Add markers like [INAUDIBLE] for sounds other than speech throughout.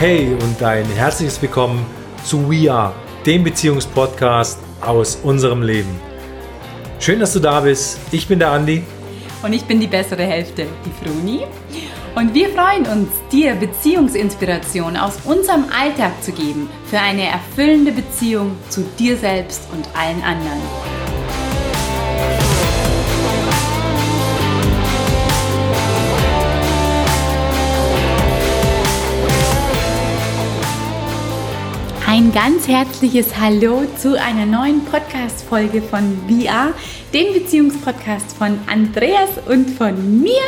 Hey und ein herzliches Willkommen zu We Are, dem Beziehungspodcast aus unserem Leben. Schön, dass du da bist. Ich bin der Andi. Und ich bin die bessere Hälfte, die Fruni. Und wir freuen uns, dir Beziehungsinspiration aus unserem Alltag zu geben für eine erfüllende Beziehung zu dir selbst und allen anderen. Ein ganz herzliches Hallo zu einer neuen Podcast-Folge von VR, dem Beziehungspodcast von Andreas und von mir.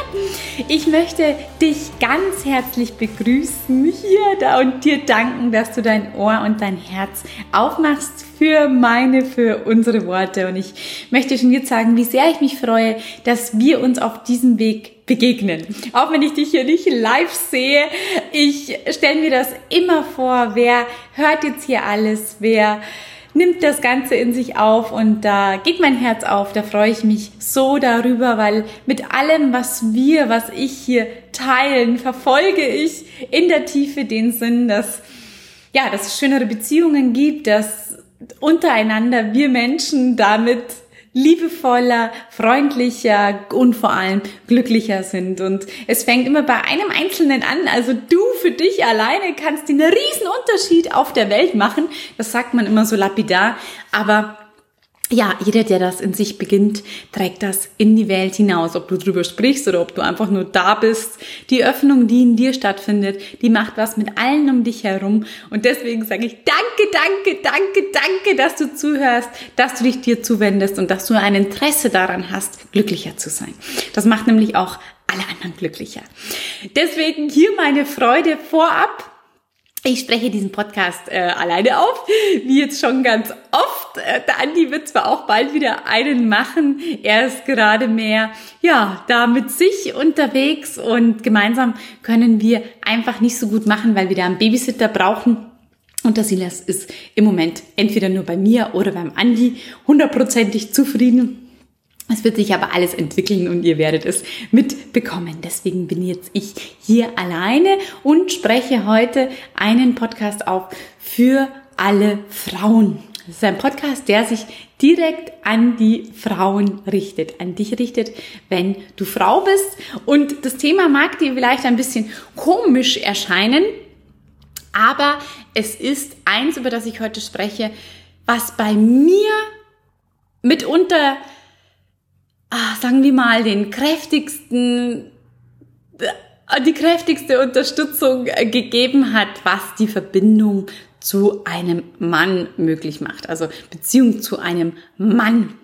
Ich möchte dich ganz herzlich begrüßen hier da und dir danken, dass du dein Ohr und dein Herz aufmachst für meine, für unsere Worte. Und ich möchte schon jetzt sagen, wie sehr ich mich freue, dass wir uns auf diesem Weg begegnen. Auch wenn ich dich hier nicht live sehe, ich stelle mir das immer vor, wer hört jetzt hier alles, wer nimmt das Ganze in sich auf und da geht mein Herz auf, da freue ich mich so darüber, weil mit allem, was wir, was ich hier teilen, verfolge ich in der Tiefe den Sinn, dass ja, dass es schönere Beziehungen gibt, dass untereinander wir Menschen damit liebevoller, freundlicher und vor allem glücklicher sind. Und es fängt immer bei einem Einzelnen an. Also du für dich alleine kannst den riesen Unterschied auf der Welt machen. Das sagt man immer so lapidar. Aber ja, jeder, der das in sich beginnt, trägt das in die Welt hinaus. Ob du drüber sprichst oder ob du einfach nur da bist. Die Öffnung, die in dir stattfindet, die macht was mit allen um dich herum. Und deswegen sage ich danke, danke, danke, danke, dass du zuhörst, dass du dich dir zuwendest und dass du ein Interesse daran hast, glücklicher zu sein. Das macht nämlich auch alle anderen glücklicher. Deswegen hier meine Freude vorab ich spreche diesen Podcast äh, alleine auf, wie jetzt schon ganz oft. Äh, der Andi wird zwar auch bald wieder einen machen. Er ist gerade mehr, ja, da mit sich unterwegs und gemeinsam können wir einfach nicht so gut machen, weil wir da einen Babysitter brauchen. Und der Silas ist im Moment entweder nur bei mir oder beim Andi hundertprozentig zufrieden es wird sich aber alles entwickeln und ihr werdet es mitbekommen. Deswegen bin jetzt ich hier alleine und spreche heute einen Podcast auf für alle Frauen. Das ist ein Podcast, der sich direkt an die Frauen richtet, an dich richtet, wenn du Frau bist. Und das Thema mag dir vielleicht ein bisschen komisch erscheinen, aber es ist eins, über das ich heute spreche, was bei mir mitunter ah, sagen wir mal, den kräftigsten, äh, die kräftigste Unterstützung äh, gegeben hat, was die Verbindung zu einem Mann möglich macht. Also Beziehung zu einem Mann.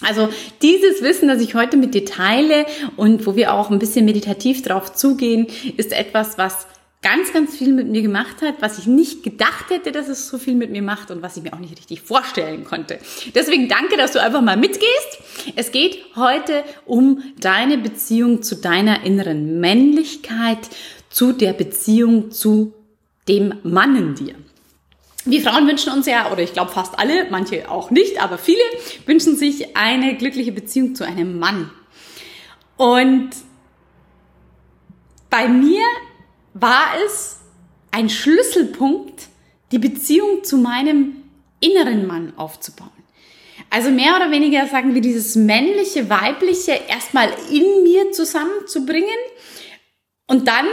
Also dieses Wissen, das ich heute mit dir teile und wo wir auch ein bisschen meditativ drauf zugehen, ist etwas, was ganz, ganz viel mit mir gemacht hat, was ich nicht gedacht hätte, dass es so viel mit mir macht und was ich mir auch nicht richtig vorstellen konnte. Deswegen danke, dass du einfach mal mitgehst. Es geht heute um deine Beziehung zu deiner inneren Männlichkeit, zu der Beziehung zu dem Mann in dir. Wir Frauen wünschen uns ja, oder ich glaube fast alle, manche auch nicht, aber viele wünschen sich eine glückliche Beziehung zu einem Mann. Und bei mir war es ein Schlüsselpunkt, die Beziehung zu meinem inneren Mann aufzubauen. Also mehr oder weniger sagen wir dieses männliche, weibliche erstmal in mir zusammenzubringen und dann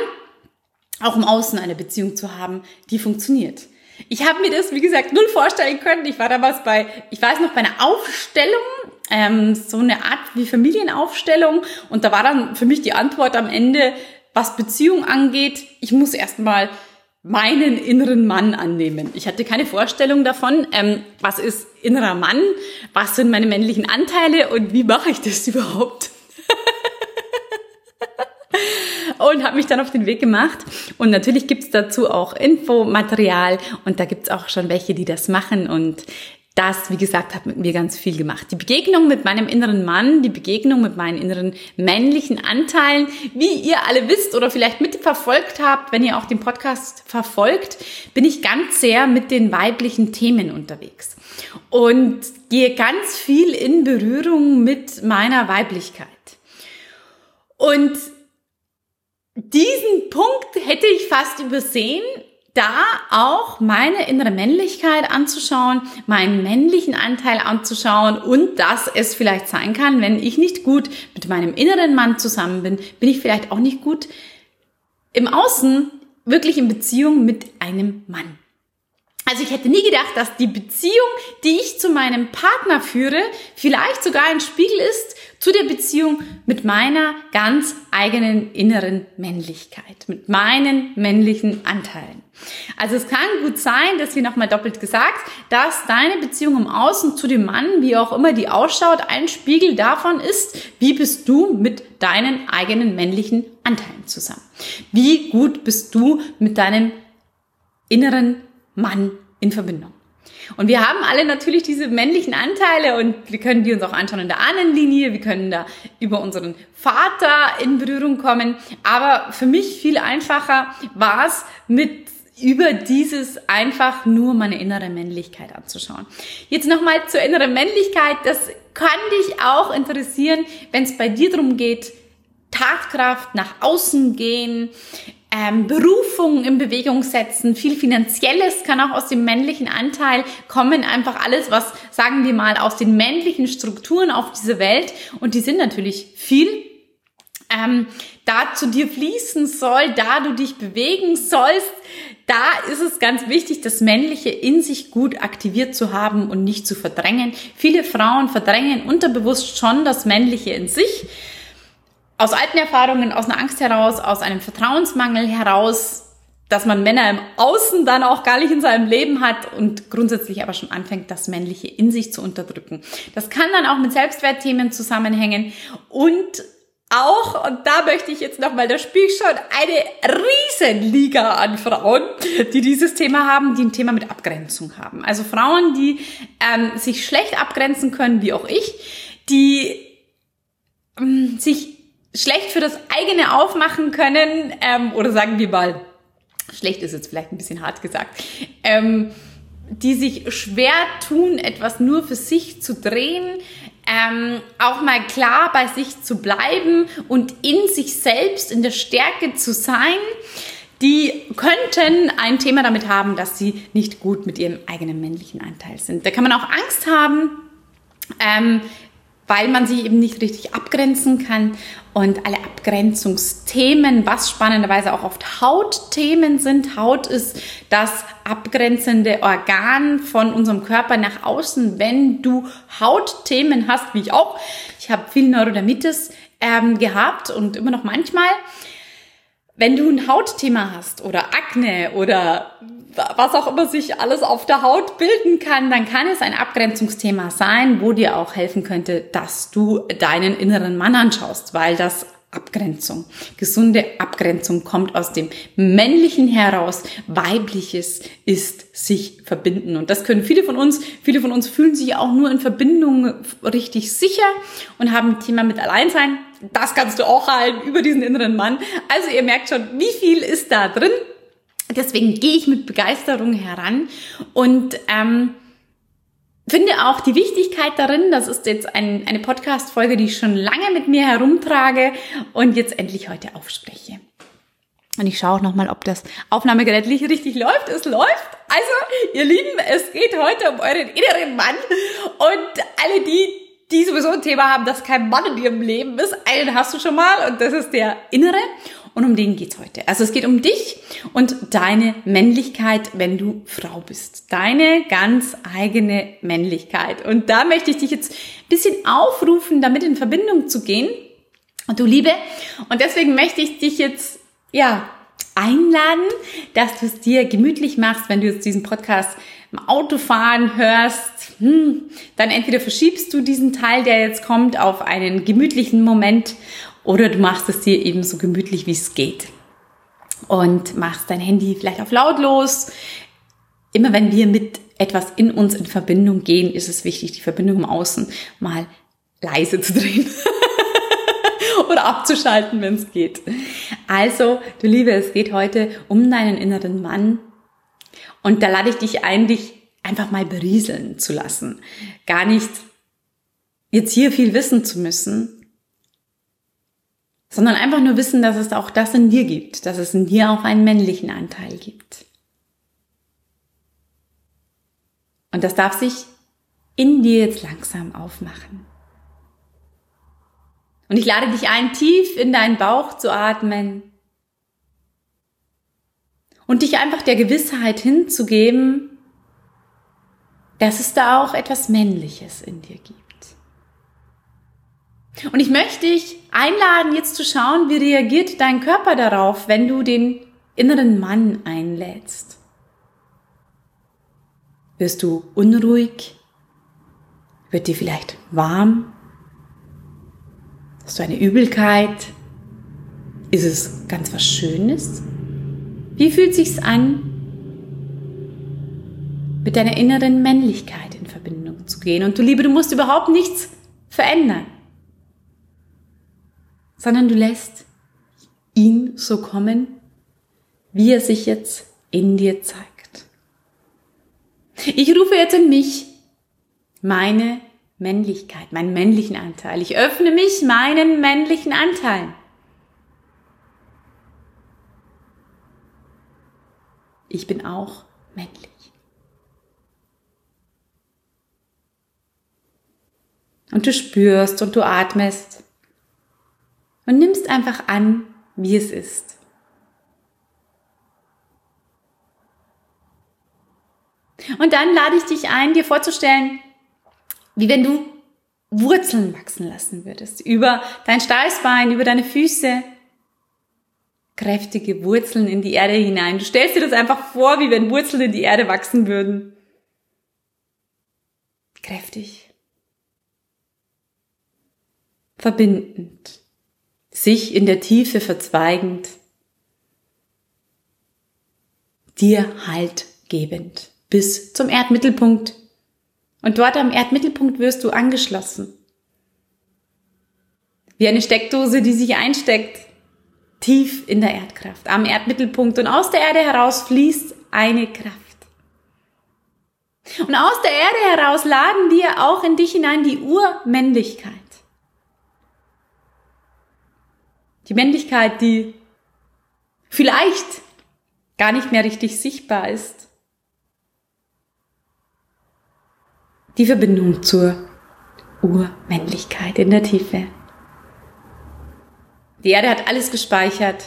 auch im Außen eine Beziehung zu haben, die funktioniert. Ich habe mir das, wie gesagt, null vorstellen können. Ich war damals bei, ich weiß noch, bei einer Aufstellung, ähm, so eine Art wie Familienaufstellung. Und da war dann für mich die Antwort am Ende, was Beziehung angeht, ich muss erstmal meinen inneren Mann annehmen. Ich hatte keine Vorstellung davon, ähm, was ist innerer Mann, was sind meine männlichen Anteile und wie mache ich das [LAUGHS] überhaupt? und habe mich dann auf den Weg gemacht. Und natürlich gibt's dazu auch Infomaterial und da gibt's auch schon welche, die das machen. Und das, wie gesagt, hat mit mir ganz viel gemacht. Die Begegnung mit meinem inneren Mann, die Begegnung mit meinen inneren männlichen Anteilen, wie ihr alle wisst oder vielleicht mitverfolgt habt, wenn ihr auch den Podcast verfolgt, bin ich ganz sehr mit den weiblichen Themen unterwegs und gehe ganz viel in Berührung mit meiner Weiblichkeit. Und diesen Punkt hätte ich fast übersehen, da auch meine innere Männlichkeit anzuschauen, meinen männlichen Anteil anzuschauen und dass es vielleicht sein kann, wenn ich nicht gut mit meinem inneren Mann zusammen bin, bin ich vielleicht auch nicht gut im Außen wirklich in Beziehung mit einem Mann. Also ich hätte nie gedacht, dass die Beziehung, die ich zu meinem Partner führe, vielleicht sogar ein Spiegel ist zu der Beziehung mit meiner ganz eigenen inneren Männlichkeit, mit meinen männlichen Anteilen. Also es kann gut sein, dass wir nochmal doppelt gesagt, dass deine Beziehung im Außen zu dem Mann, wie auch immer die ausschaut, ein Spiegel davon ist, wie bist du mit deinen eigenen männlichen Anteilen zusammen. Wie gut bist du mit deinem inneren Mann in Verbindung. Und wir haben alle natürlich diese männlichen Anteile und wir können die uns auch anschauen in der Ahnenlinie, wir können da über unseren Vater in Berührung kommen. Aber für mich viel einfacher war es mit über dieses einfach nur meine innere Männlichkeit anzuschauen. Jetzt nochmal zur inneren Männlichkeit. Das kann dich auch interessieren, wenn es bei dir darum geht, Tatkraft nach außen gehen, ähm, Berufung in Bewegung setzen, viel Finanzielles kann auch aus dem männlichen Anteil kommen, einfach alles, was, sagen wir mal, aus den männlichen Strukturen auf diese Welt. Und die sind natürlich viel, ähm, da zu dir fließen soll, da du dich bewegen sollst, da ist es ganz wichtig, das Männliche in sich gut aktiviert zu haben und nicht zu verdrängen. Viele Frauen verdrängen unterbewusst schon das Männliche in sich aus alten Erfahrungen, aus einer Angst heraus, aus einem Vertrauensmangel heraus, dass man Männer im Außen dann auch gar nicht in seinem Leben hat und grundsätzlich aber schon anfängt, das Männliche in sich zu unterdrücken. Das kann dann auch mit Selbstwertthemen zusammenhängen und auch, und da möchte ich jetzt nochmal, da spiele ich schon eine Riesenliga an Frauen, die dieses Thema haben, die ein Thema mit Abgrenzung haben. Also Frauen, die ähm, sich schlecht abgrenzen können, wie auch ich, die ähm, sich schlecht für das eigene aufmachen können, ähm, oder sagen wir mal, schlecht ist jetzt vielleicht ein bisschen hart gesagt, ähm, die sich schwer tun, etwas nur für sich zu drehen, ähm, auch mal klar bei sich zu bleiben und in sich selbst, in der Stärke zu sein, die könnten ein Thema damit haben, dass sie nicht gut mit ihrem eigenen männlichen Anteil sind. Da kann man auch Angst haben, ähm, weil man sich eben nicht richtig abgrenzen kann und alle Abgrenzungsthemen, was spannenderweise auch oft Hautthemen sind. Haut ist das abgrenzende Organ von unserem Körper nach außen. Wenn du Hautthemen hast, wie ich auch, ich habe viel Neurodermitis ähm, gehabt und immer noch manchmal, wenn du ein Hautthema hast oder Akne oder was auch immer sich alles auf der Haut bilden kann, dann kann es ein Abgrenzungsthema sein, wo dir auch helfen könnte, dass du deinen inneren Mann anschaust, weil das Abgrenzung. Gesunde Abgrenzung kommt aus dem Männlichen heraus. Weibliches ist sich verbinden. Und das können viele von uns. Viele von uns fühlen sich auch nur in Verbindung richtig sicher und haben ein Thema mit Alleinsein. Das kannst du auch halten über diesen inneren Mann. Also ihr merkt schon, wie viel ist da drin. Deswegen gehe ich mit Begeisterung heran und ähm, finde auch die Wichtigkeit darin, das ist jetzt ein, eine Podcast-Folge, die ich schon lange mit mir herumtrage und jetzt endlich heute aufspreche. Und ich schaue auch nochmal, ob das Aufnahmegerät richtig läuft. Es läuft. Also, ihr Lieben, es geht heute um euren inneren Mann. Und alle die, die sowieso ein Thema haben, dass kein Mann in ihrem Leben ist, einen hast du schon mal und das ist der innere. Und um den geht's heute. Also es geht um dich und deine Männlichkeit, wenn du Frau bist. Deine ganz eigene Männlichkeit. Und da möchte ich dich jetzt ein bisschen aufrufen, damit in Verbindung zu gehen. Und du Liebe. Und deswegen möchte ich dich jetzt, ja, einladen, dass du es dir gemütlich machst, wenn du jetzt diesen Podcast im Autofahren hörst, hm, dann entweder verschiebst du diesen Teil, der jetzt kommt, auf einen gemütlichen Moment oder du machst es dir eben so gemütlich, wie es geht. Und machst dein Handy vielleicht auf lautlos. Immer wenn wir mit etwas in uns in Verbindung gehen, ist es wichtig, die Verbindung im Außen mal leise zu drehen. [LAUGHS] oder abzuschalten, wenn es geht. Also, du Liebe, es geht heute um deinen inneren Mann. Und da lade ich dich ein, dich einfach mal berieseln zu lassen. Gar nicht jetzt hier viel wissen zu müssen, sondern einfach nur wissen, dass es auch das in dir gibt, dass es in dir auch einen männlichen Anteil gibt. Und das darf sich in dir jetzt langsam aufmachen. Und ich lade dich ein, tief in deinen Bauch zu atmen und dich einfach der Gewissheit hinzugeben, dass es da auch etwas Männliches in dir gibt. Und ich möchte dich einladen, jetzt zu schauen, wie reagiert dein Körper darauf, wenn du den inneren Mann einlädst. Wirst du unruhig? Wird dir vielleicht warm? Hast du eine Übelkeit? Ist es ganz was Schönes? Wie fühlt sich's an, mit deiner inneren Männlichkeit in Verbindung zu gehen? Und du Liebe, du musst überhaupt nichts verändern, sondern du lässt ihn so kommen, wie er sich jetzt in dir zeigt. Ich rufe jetzt in mich meine Männlichkeit, meinen männlichen Anteil. Ich öffne mich meinen männlichen Anteilen. Ich bin auch männlich. Und du spürst und du atmest und nimmst einfach an, wie es ist. Und dann lade ich dich ein, dir vorzustellen, wie wenn du Wurzeln wachsen lassen würdest. Über dein Steißbein, über deine Füße. Kräftige Wurzeln in die Erde hinein. Du stellst dir das einfach vor, wie wenn Wurzeln in die Erde wachsen würden. Kräftig. Verbindend. Sich in der Tiefe verzweigend. Dir Halt gebend. Bis zum Erdmittelpunkt und dort am Erdmittelpunkt wirst du angeschlossen. Wie eine Steckdose, die sich einsteckt, tief in der Erdkraft, am Erdmittelpunkt. Und aus der Erde heraus fließt eine Kraft. Und aus der Erde heraus laden wir auch in dich hinein die Urmännlichkeit. Die Männlichkeit, die vielleicht gar nicht mehr richtig sichtbar ist, die Verbindung zur Urmännlichkeit in der Tiefe. Die Erde hat alles gespeichert.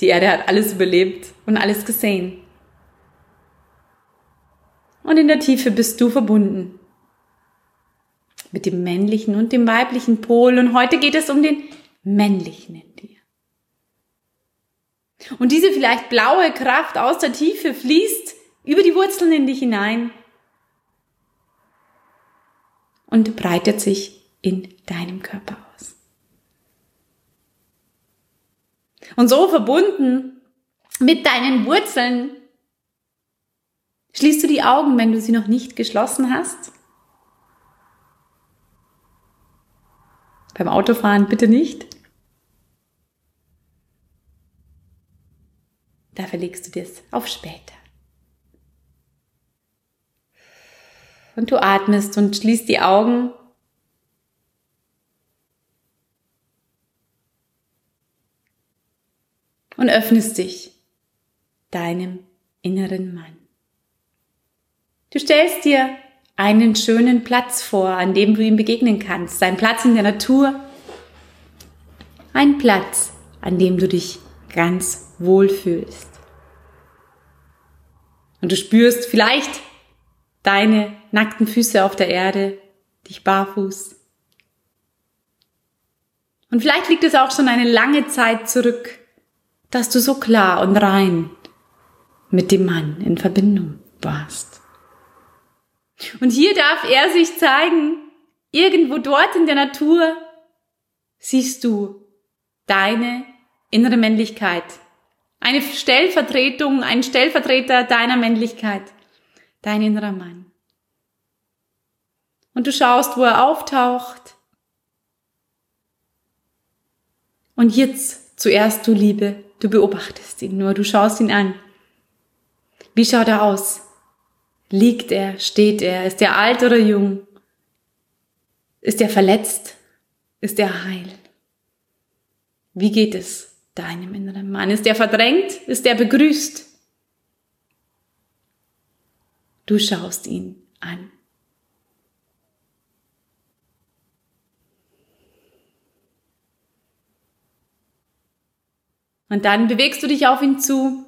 Die Erde hat alles überlebt und alles gesehen. Und in der Tiefe bist du verbunden mit dem männlichen und dem weiblichen Pol. Und heute geht es um den männlichen in dir. Und diese vielleicht blaue Kraft aus der Tiefe fließt über die Wurzeln in dich hinein und breitet sich in deinem Körper aus. Und so verbunden mit deinen Wurzeln schließt du die Augen, wenn du sie noch nicht geschlossen hast. Beim Autofahren bitte nicht. Da verlegst du das auf später. Und du atmest und schließt die Augen. Und öffnest dich deinem inneren Mann. Du stellst dir einen schönen Platz vor, an dem du ihm begegnen kannst. Ein Platz in der Natur. Ein Platz, an dem du dich ganz wohl fühlst. Und du spürst vielleicht deine nackten Füße auf der Erde, dich barfuß. Und vielleicht liegt es auch schon eine lange Zeit zurück, dass du so klar und rein mit dem Mann in Verbindung warst. Und hier darf er sich zeigen, irgendwo dort in der Natur siehst du deine innere Männlichkeit, eine Stellvertretung, ein Stellvertreter deiner Männlichkeit dein innerer Mann. Und du schaust, wo er auftaucht. Und jetzt zuerst, du Liebe, du beobachtest ihn nur, du schaust ihn an. Wie schaut er aus? Liegt er? Steht er? Ist er alt oder jung? Ist er verletzt? Ist er heil? Wie geht es deinem inneren Mann? Ist er verdrängt? Ist er begrüßt? Du schaust ihn an. Und dann bewegst du dich auf ihn zu.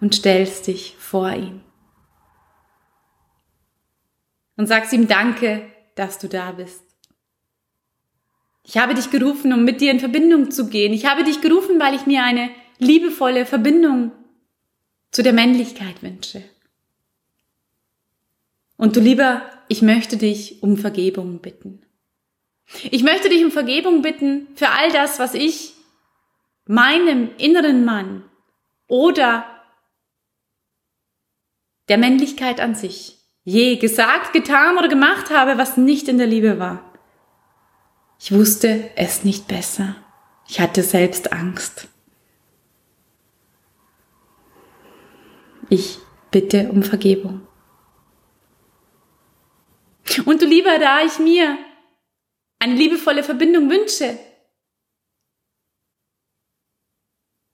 Und stellst dich vor ihn. Und sagst ihm Danke, dass du da bist. Ich habe dich gerufen, um mit dir in Verbindung zu gehen. Ich habe dich gerufen, weil ich mir eine liebevolle Verbindung zu der Männlichkeit wünsche. Und du lieber, ich möchte dich um Vergebung bitten. Ich möchte dich um Vergebung bitten für all das, was ich meinem inneren Mann oder der Männlichkeit an sich je gesagt, getan oder gemacht habe, was nicht in der Liebe war. Ich wusste es nicht besser. Ich hatte selbst Angst. Ich bitte um Vergebung. Und du lieber, da ich mir eine liebevolle Verbindung wünsche,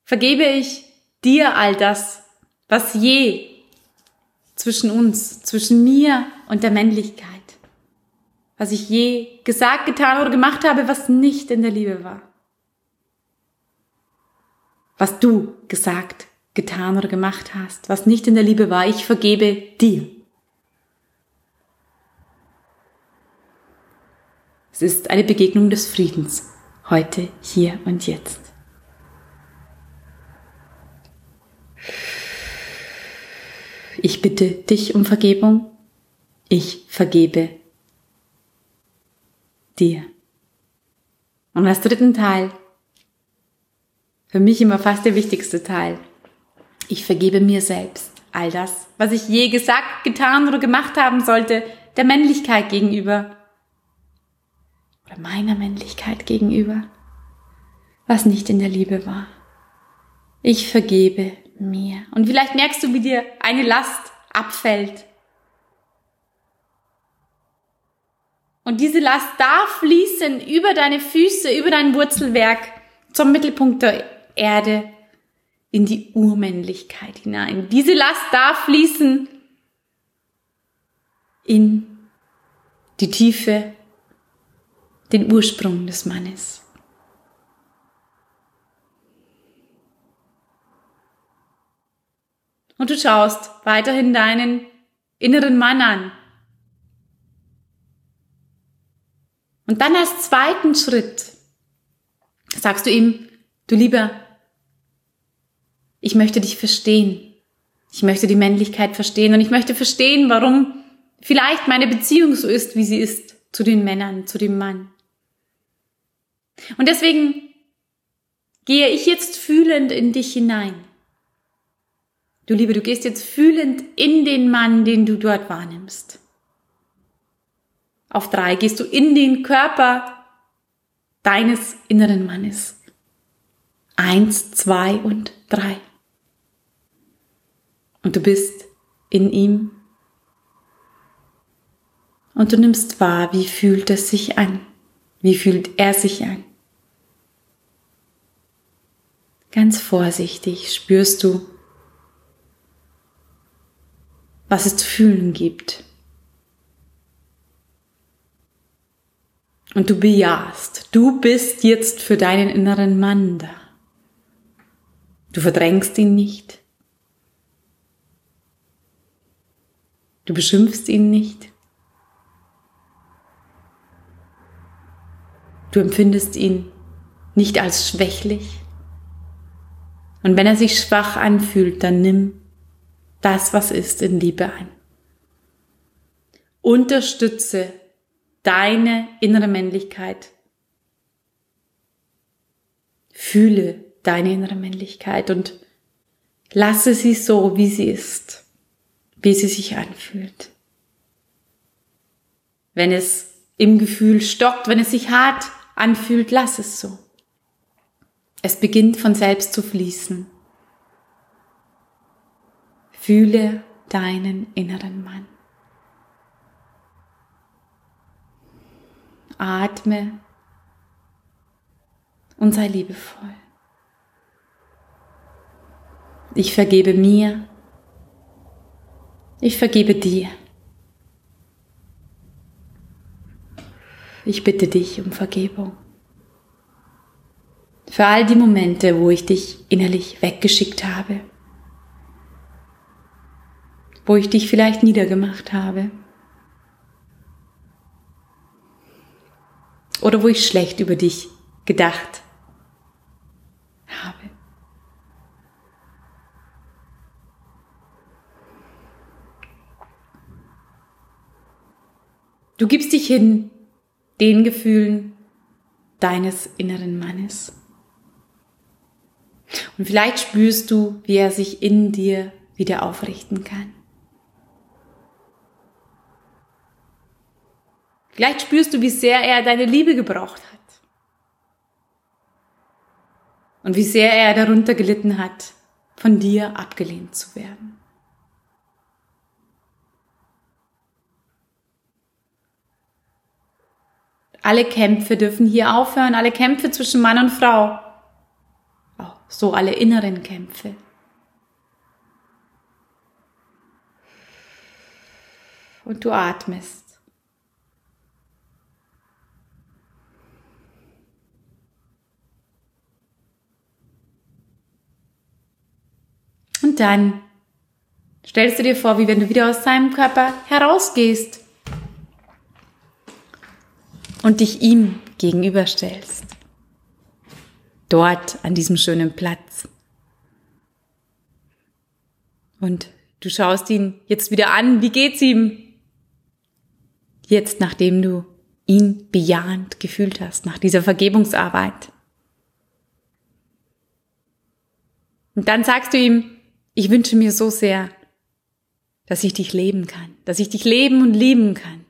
vergebe ich dir all das, was je zwischen uns, zwischen mir und der Männlichkeit, was ich je gesagt, getan oder gemacht habe, was nicht in der Liebe war. Was du gesagt, getan oder gemacht hast, was nicht in der Liebe war, ich vergebe dir. Es ist eine Begegnung des Friedens, heute, hier und jetzt. Ich bitte dich um Vergebung, ich vergebe dir. Und als dritten Teil, für mich immer fast der wichtigste Teil, ich vergebe mir selbst all das, was ich je gesagt, getan oder gemacht haben sollte, der Männlichkeit gegenüber oder meiner Männlichkeit gegenüber, was nicht in der Liebe war. Ich vergebe mir. Und vielleicht merkst du, wie dir eine Last abfällt. Und diese Last darf fließen über deine Füße, über dein Wurzelwerk zum Mittelpunkt der Erde in die Urmännlichkeit hinein. Diese Last darf fließen in die Tiefe den Ursprung des Mannes. Und du schaust weiterhin deinen inneren Mann an. Und dann als zweiten Schritt sagst du ihm, du lieber, ich möchte dich verstehen. Ich möchte die Männlichkeit verstehen und ich möchte verstehen, warum vielleicht meine Beziehung so ist, wie sie ist zu den Männern, zu dem Mann. Und deswegen gehe ich jetzt fühlend in dich hinein. Du Liebe, du gehst jetzt fühlend in den Mann, den du dort wahrnimmst. Auf drei gehst du in den Körper deines inneren Mannes. Eins, zwei und drei. Und du bist in ihm. Und du nimmst wahr, wie fühlt es sich an? Wie fühlt er sich an? Ganz vorsichtig spürst du, was es zu fühlen gibt. Und du bejahst, du bist jetzt für deinen inneren Mann da. Du verdrängst ihn nicht. Du beschimpfst ihn nicht. Du empfindest ihn nicht als schwächlich. Und wenn er sich schwach anfühlt, dann nimm das, was ist, in Liebe ein. Unterstütze deine innere Männlichkeit. Fühle deine innere Männlichkeit und lasse sie so, wie sie ist, wie sie sich anfühlt. Wenn es im Gefühl stockt, wenn es sich hart anfühlt, lass es so. Es beginnt von selbst zu fließen. Fühle deinen inneren Mann. Atme und sei liebevoll. Ich vergebe mir. Ich vergebe dir. Ich bitte dich um Vergebung. Für all die Momente, wo ich dich innerlich weggeschickt habe. Wo ich dich vielleicht niedergemacht habe. Oder wo ich schlecht über dich gedacht habe. Du gibst dich hin den Gefühlen deines inneren Mannes. Und vielleicht spürst du, wie er sich in dir wieder aufrichten kann. Vielleicht spürst du, wie sehr er deine Liebe gebraucht hat. Und wie sehr er darunter gelitten hat, von dir abgelehnt zu werden. Alle Kämpfe dürfen hier aufhören, alle Kämpfe zwischen Mann und Frau. Auch so alle inneren Kämpfe. Und du atmest. Dann stellst du dir vor, wie wenn du wieder aus deinem Körper herausgehst und dich ihm gegenüberstellst. Dort an diesem schönen Platz. Und du schaust ihn jetzt wieder an. Wie geht's ihm? Jetzt, nachdem du ihn bejahend gefühlt hast, nach dieser Vergebungsarbeit. Und dann sagst du ihm, ich wünsche mir so sehr, dass ich dich leben kann, dass ich dich leben und lieben kann,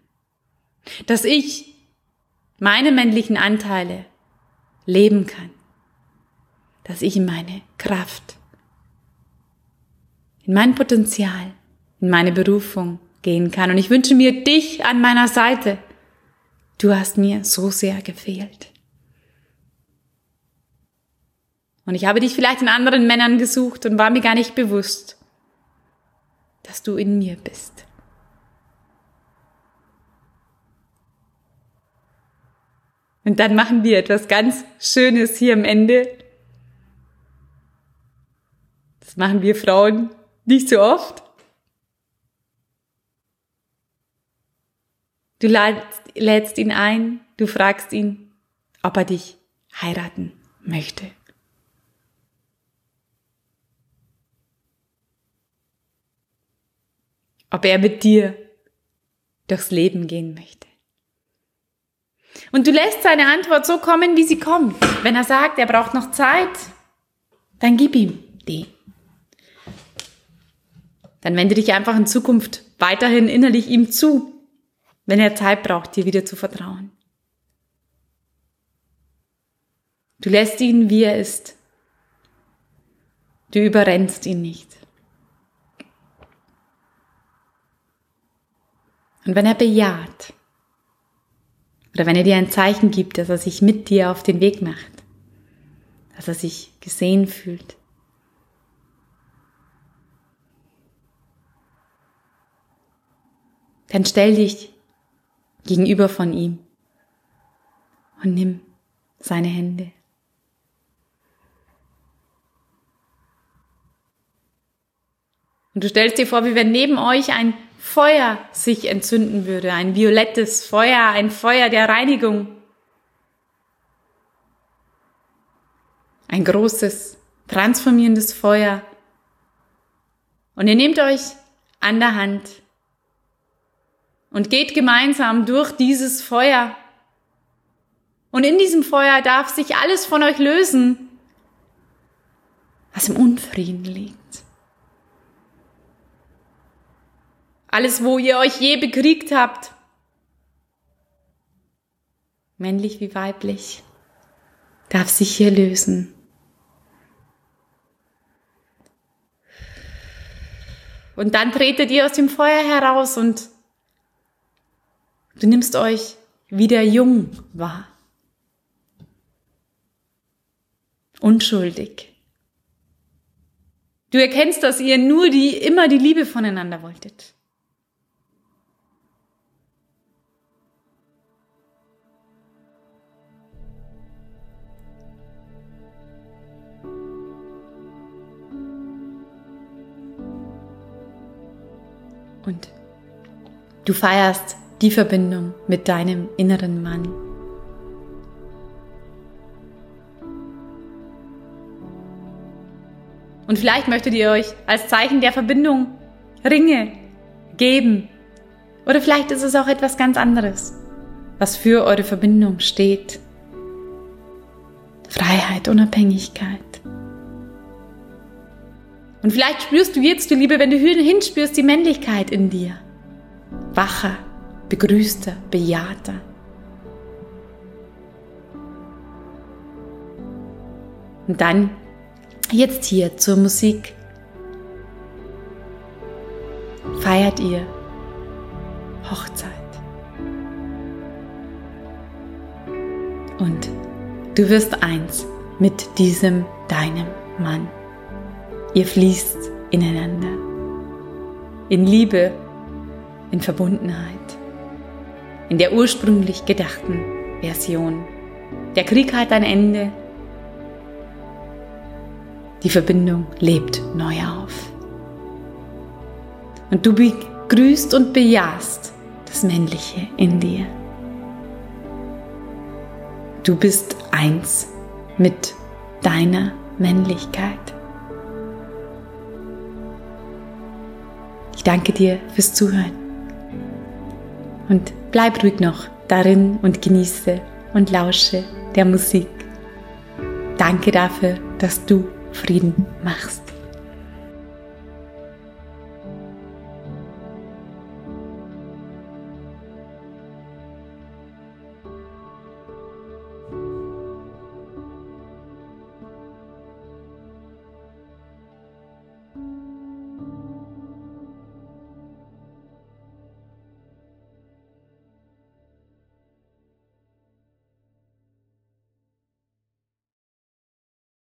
dass ich meine männlichen Anteile leben kann, dass ich in meine Kraft, in mein Potenzial, in meine Berufung gehen kann. Und ich wünsche mir dich an meiner Seite. Du hast mir so sehr gefehlt. Und ich habe dich vielleicht in anderen Männern gesucht und war mir gar nicht bewusst, dass du in mir bist. Und dann machen wir etwas ganz Schönes hier am Ende. Das machen wir Frauen nicht so oft. Du lädst, ihn ein, du fragst ihn, ob er dich heiraten möchte. Ob er mit dir durchs Leben gehen möchte. Und du lässt seine Antwort so kommen, wie sie kommt. Wenn er sagt, er braucht noch Zeit, dann gib ihm die. Dann wende dich einfach in Zukunft weiterhin innerlich ihm zu, wenn er Zeit braucht, dir wieder zu vertrauen. Du lässt ihn, wie er ist. Du überrennst ihn nicht. Und wenn er bejaht, oder wenn er dir ein Zeichen gibt, dass er sich mit dir auf den Weg macht, dass er sich gesehen fühlt. Dann stell dich gegenüber von ihm und nimm seine Hände. Und du stellst dir vor, wie wenn neben euch ein Feuer sich entzünden würde, ein violettes Feuer, ein Feuer der Reinigung. Ein großes, transformierendes Feuer. Und ihr nehmt euch an der Hand und geht gemeinsam durch dieses Feuer. Und in diesem Feuer darf sich alles von euch lösen, was im Unfrieden liegt. Alles, wo ihr euch je bekriegt habt. Männlich wie weiblich. Darf sich hier lösen. Und dann tretet ihr aus dem Feuer heraus und du nimmst euch wieder jung wahr. Unschuldig. Du erkennst, dass ihr nur die, immer die Liebe voneinander wolltet. Du feierst die Verbindung mit deinem inneren Mann. Und vielleicht möchtet ihr euch als Zeichen der Verbindung Ringe geben. Oder vielleicht ist es auch etwas ganz anderes, was für eure Verbindung steht. Freiheit, Unabhängigkeit. Und vielleicht spürst du jetzt, du Liebe, wenn du hinspürst, die Männlichkeit in dir. Wacher, begrüßter, bejahter. Und dann jetzt hier zur Musik. Feiert ihr Hochzeit. Und du wirst eins mit diesem deinem Mann. Ihr fließt ineinander. In Liebe, in Verbundenheit. In der ursprünglich gedachten Version. Der Krieg hat ein Ende. Die Verbindung lebt neu auf. Und du begrüßt und bejahst das Männliche in dir. Du bist eins mit deiner Männlichkeit. Ich danke dir fürs Zuhören. Und bleib ruhig noch darin und genieße und lausche der Musik. Danke dafür, dass du Frieden machst.